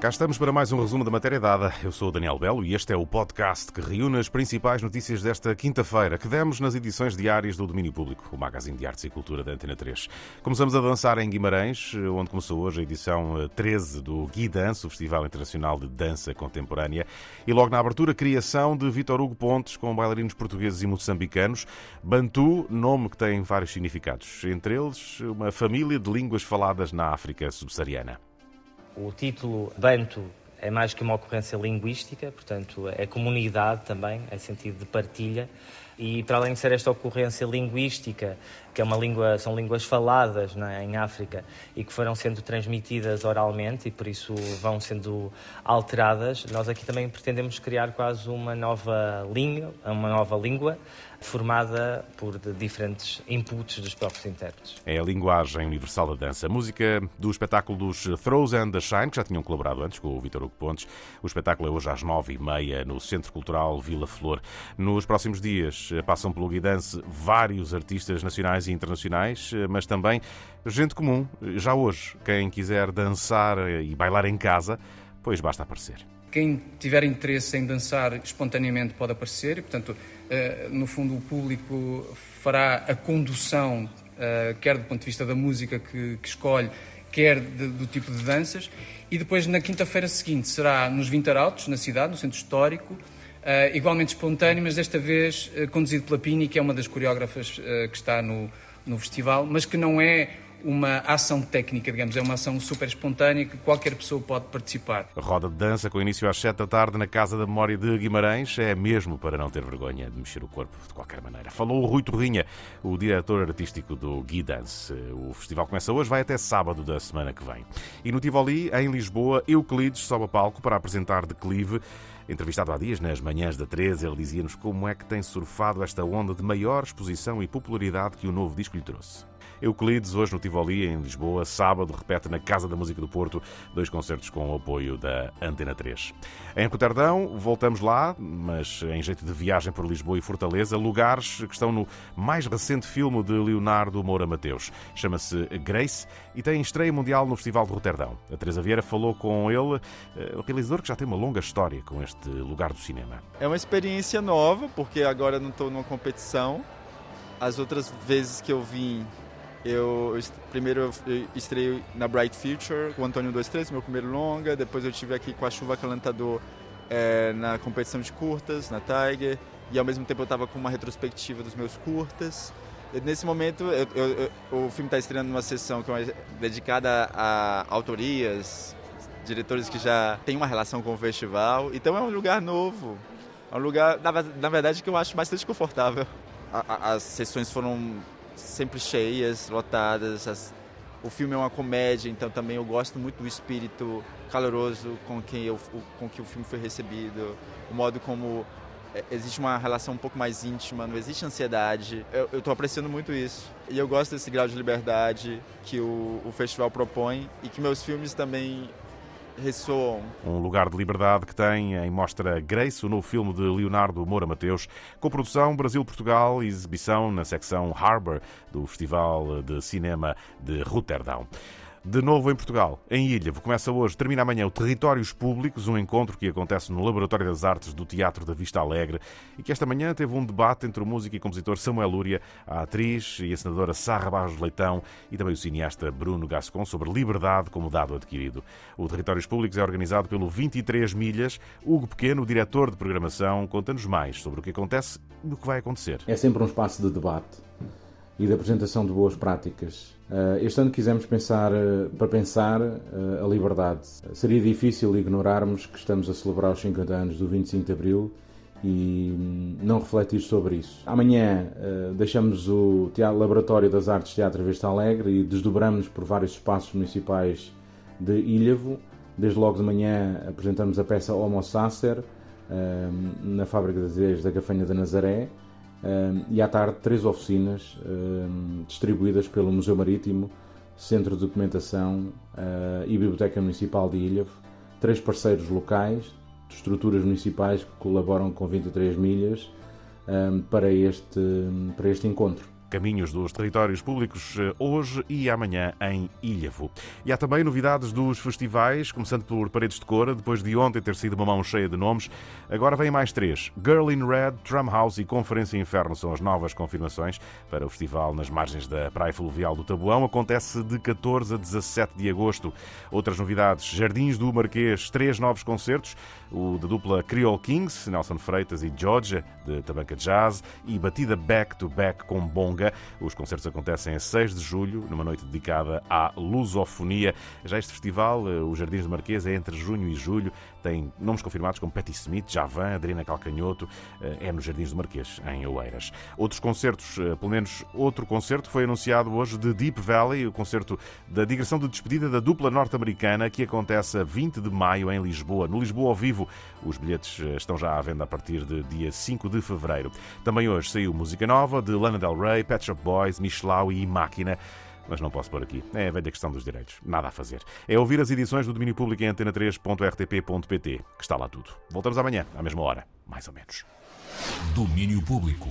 Cá estamos para mais um resumo da matéria dada. Eu sou o Daniel Belo e este é o podcast que reúne as principais notícias desta quinta-feira que demos nas edições diárias do Domínio Público, o magazine de artes e cultura da Antena 3. Começamos a dançar em Guimarães, onde começou hoje a edição 13 eh, do Gui Dance, o Festival Internacional de Dança Contemporânea, e logo na abertura, criação de Vitor Hugo Pontes com bailarinos portugueses e moçambicanos. Bantu, nome que tem vários significados, entre eles uma família de línguas faladas na África subsaariana. O título Banto é mais que uma ocorrência linguística, portanto, é comunidade também, é sentido de partilha. E para além de ser esta ocorrência linguística, que é uma língua, são línguas faladas é, em África e que foram sendo transmitidas oralmente e por isso vão sendo alteradas, nós aqui também pretendemos criar quase uma nova língua, uma nova língua formada por diferentes inputs dos próprios intérpretes. É a linguagem universal da dança. música do espetáculo dos Throws and the Shine, que já tinham colaborado antes com o Vitor Hugo Pontes. O espetáculo é hoje às nove e meia no Centro Cultural Vila Flor. Nos próximos dias eh, passam pelo Guidance vários artistas nacionais e internacionais, eh, mas também gente comum. Já hoje, quem quiser dançar e bailar em casa, pois basta aparecer. Quem tiver interesse em dançar espontaneamente pode aparecer e, portanto, eh, no fundo, o público fará a condução, eh, quer do ponto de vista da música que, escolhe, quer do tipo de danças. E depois, na quinta-feira seguinte, será nos Vintarautos, na cidade, no centro histórico, Uh, igualmente espontâneo, mas desta vez uh, conduzido pela Pini, que é uma das coreógrafas uh, que está no, no festival, mas que não é uma ação técnica, digamos, é uma ação super espontânea que qualquer pessoa pode participar. roda de dança com início às 7 da tarde na Casa da Memória de Guimarães é mesmo para não ter vergonha de mexer o corpo de qualquer maneira. Falou o Rui Torrinha, o diretor artístico do Gui Dance. O festival começa hoje, vai até sábado da semana que vem. E no Tivoli, em Lisboa, Euclides sobe a palco para apresentar Declive. Entrevistado há dias nas manhãs da 13, ele dizia-nos como é que tem surfado esta onda de maior exposição e popularidade que o novo disco lhe trouxe. Euclides, hoje no Tivoli, em Lisboa, sábado, repete na Casa da Música do Porto, dois concertos com o apoio da Antena 3. Em Roterdão, voltamos lá, mas em jeito de viagem por Lisboa e Fortaleza, lugares que estão no mais recente filme de Leonardo Moura Mateus. Chama-se Grace e tem estreia mundial no Festival de Roterdão. A Teresa Vieira falou com ele, eh, o realizador que já tem uma longa história com este lugar do cinema. É uma experiência nova, porque agora não estou numa competição. As outras vezes que eu vim eu primeiro eu estreiei na Bright Future com o Antônio 23, meu primeiro longa. Depois eu tive aqui com a Chuva Calentador é, na competição de curtas, na Tiger. E ao mesmo tempo eu estava com uma retrospectiva dos meus curtas. E, nesse momento eu, eu, o filme está estreando numa sessão que é dedicada a autorias, diretores que já têm uma relação com o festival. Então é um lugar novo. É um lugar, na, na verdade, que eu acho bastante confortável. A, a, as sessões foram sempre cheias, lotadas. As, o filme é uma comédia, então também eu gosto muito do espírito caloroso com que, eu, com que o filme foi recebido, o modo como é, existe uma relação um pouco mais íntima, não existe ansiedade. Eu estou apreciando muito isso. E eu gosto desse grau de liberdade que o, o festival propõe e que meus filmes também ressoam. Um lugar de liberdade que tem em mostra Grace, o novo filme de Leonardo Moura Mateus, com produção Brasil-Portugal e exibição na secção Harbour do Festival de Cinema de Roterdão. De novo em Portugal, em Ilha, começa hoje, termina amanhã o Territórios Públicos, um encontro que acontece no Laboratório das Artes do Teatro da Vista Alegre e que esta manhã teve um debate entre o músico e compositor Samuel Lúria, a atriz e a senadora Sarra Barros Leitão e também o cineasta Bruno Gascon sobre liberdade como dado adquirido. O Territórios Públicos é organizado pelo 23 Milhas. Hugo Pequeno, diretor de programação, conta-nos mais sobre o que acontece e o que vai acontecer. É sempre um espaço de debate e de apresentação de boas práticas Uh, este ano quisemos pensar, uh, para pensar uh, a liberdade. Seria difícil ignorarmos que estamos a celebrar os 50 anos do 25 de Abril e um, não refletir sobre isso. Amanhã deixamos o Laboratório das Artes Teatro Vista Alegre e desdobramos por vários espaços municipais de Ilhavo. Desde logo de manhã apresentamos a peça Homo Sacer na Fábrica de Desejos da Gafanha da Nazaré e à tarde três oficinas distribuídas pelo Museu Marítimo, Centro de Documentação uh, e Biblioteca Municipal de Ilhavo, três parceiros locais, de estruturas municipais que colaboram com 23 milhas para, este, para este encontro. Caminhos dos territórios públicos eh, hoje e amanhã em Ilhavo. E há também novidades dos festivais, começando por Paredes de Cora, depois de ontem ter sido uma mão cheia de nomes. Agora vem mais três. Girl in Red, Drumhouse e Conferência Inferno são as novas confirmações para o festival nas margens da Praia Fluvial do Tabuão. Acontece de 14 a 17 de agosto. Outras novidades: Jardins do Marquês, três novos concertos. O da dupla Creole Kings, Nelson Freitas e Georgia, de Tabanca Jazz, e batida back-to-back com Bonga. Os concertos acontecem a 6 de julho, numa noite dedicada à lusofonia. Já este festival, eh, os Jardins do Marquês, é entre junho e julho. Tem nomes confirmados como Patti Smith, Javan, Adriana Calcanhoto. Eh, é nos Jardins do Marquês, em Oeiras. Outros concertos, eh, pelo menos outro concerto, foi anunciado hoje de Deep Valley, o concerto da digressão de despedida da dupla norte-americana, que acontece a 20 de maio em Lisboa. No Lisboa ao vivo, os bilhetes estão já à venda a partir de dia 5 de fevereiro. Também hoje saiu música nova de Lana Del Rey, Pet Shop Boys, Michelau e Máquina. Mas não posso pôr aqui. É a velha questão dos direitos. Nada a fazer. É ouvir as edições do domínio público em antena3.rtp.pt, que está lá tudo. Voltamos amanhã, à mesma hora, mais ou menos. Domínio Público.